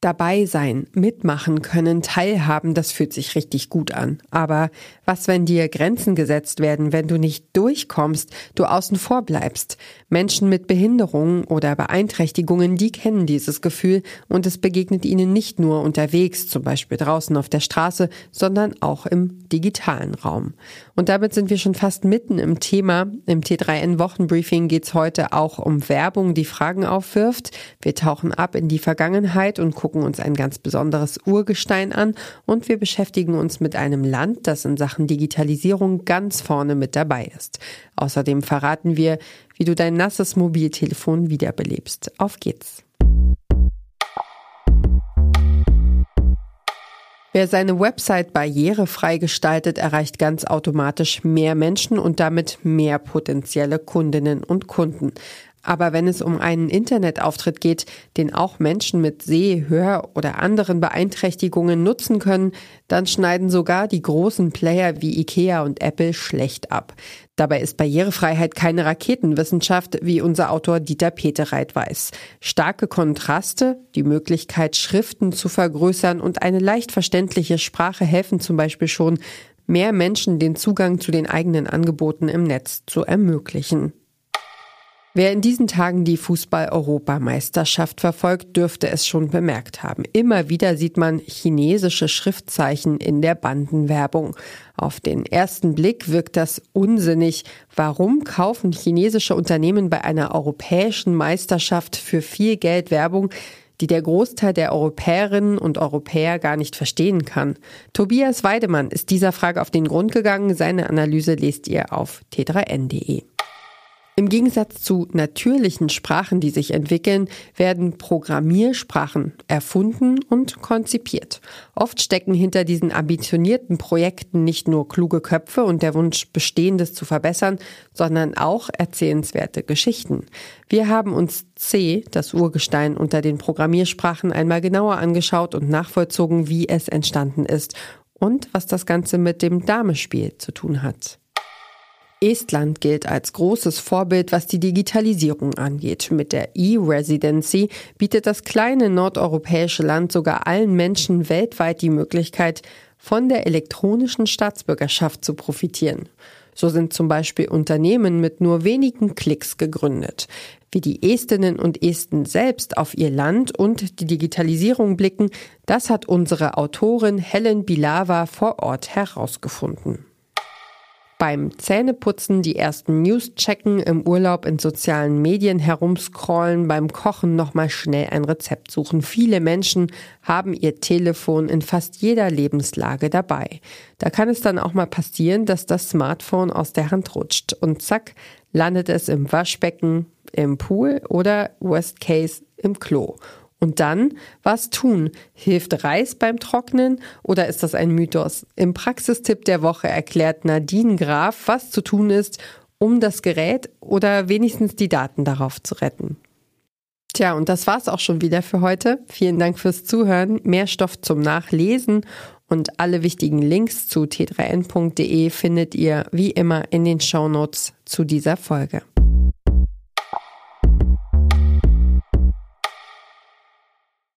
Dabei sein, mitmachen können, teilhaben, das fühlt sich richtig gut an. Aber was, wenn dir Grenzen gesetzt werden, wenn du nicht durchkommst, du außen vor bleibst? Menschen mit Behinderungen oder Beeinträchtigungen, die kennen dieses Gefühl und es begegnet ihnen nicht nur unterwegs, zum Beispiel draußen auf der Straße, sondern auch im digitalen Raum. Und damit sind wir schon fast mitten im Thema. Im T3N Wochenbriefing geht es heute auch um Werbung, die Fragen aufwirft. Wir tauchen ab in die Vergangenheit und gucken gucken uns ein ganz besonderes Urgestein an und wir beschäftigen uns mit einem Land, das in Sachen Digitalisierung ganz vorne mit dabei ist. Außerdem verraten wir, wie du dein nasses Mobiltelefon wiederbelebst. Auf geht's! Wer seine Website barrierefrei gestaltet, erreicht ganz automatisch mehr Menschen und damit mehr potenzielle Kundinnen und Kunden. Aber wenn es um einen Internetauftritt geht, den auch Menschen mit Seh-, Hör- oder anderen Beeinträchtigungen nutzen können, dann schneiden sogar die großen Player wie IKEA und Apple schlecht ab. Dabei ist Barrierefreiheit keine Raketenwissenschaft, wie unser Autor Dieter Petereit weiß. Starke Kontraste, die Möglichkeit, Schriften zu vergrößern und eine leicht verständliche Sprache helfen zum Beispiel schon, mehr Menschen den Zugang zu den eigenen Angeboten im Netz zu ermöglichen. Wer in diesen Tagen die Fußball-Europameisterschaft verfolgt, dürfte es schon bemerkt haben. Immer wieder sieht man chinesische Schriftzeichen in der Bandenwerbung. Auf den ersten Blick wirkt das unsinnig. Warum kaufen chinesische Unternehmen bei einer europäischen Meisterschaft für viel Geld Werbung, die der Großteil der Europäerinnen und Europäer gar nicht verstehen kann. Tobias Weidemann ist dieser Frage auf den Grund gegangen. Seine Analyse lest ihr auf t3n.de. Im Gegensatz zu natürlichen Sprachen, die sich entwickeln, werden Programmiersprachen erfunden und konzipiert. Oft stecken hinter diesen ambitionierten Projekten nicht nur kluge Köpfe und der Wunsch, Bestehendes zu verbessern, sondern auch erzählenswerte Geschichten. Wir haben uns C, das Urgestein unter den Programmiersprachen, einmal genauer angeschaut und nachvollzogen, wie es entstanden ist und was das Ganze mit dem Damespiel zu tun hat. Estland gilt als großes Vorbild, was die Digitalisierung angeht. Mit der E-Residency bietet das kleine nordeuropäische Land sogar allen Menschen weltweit die Möglichkeit, von der elektronischen Staatsbürgerschaft zu profitieren. So sind zum Beispiel Unternehmen mit nur wenigen Klicks gegründet. Wie die Estinnen und Esten selbst auf ihr Land und die Digitalisierung blicken, das hat unsere Autorin Helen Bilava vor Ort herausgefunden beim Zähneputzen die ersten News checken, im Urlaub in sozialen Medien herumscrollen, beim Kochen nochmal schnell ein Rezept suchen. Viele Menschen haben ihr Telefon in fast jeder Lebenslage dabei. Da kann es dann auch mal passieren, dass das Smartphone aus der Hand rutscht und zack, landet es im Waschbecken, im Pool oder worst case im Klo. Und dann, was tun? Hilft Reis beim Trocknen oder ist das ein Mythos? Im Praxistipp der Woche erklärt Nadine Graf, was zu tun ist, um das Gerät oder wenigstens die Daten darauf zu retten. Tja, und das war's auch schon wieder für heute. Vielen Dank fürs Zuhören. Mehr Stoff zum Nachlesen und alle wichtigen Links zu t3n.de findet ihr wie immer in den Shownotes zu dieser Folge.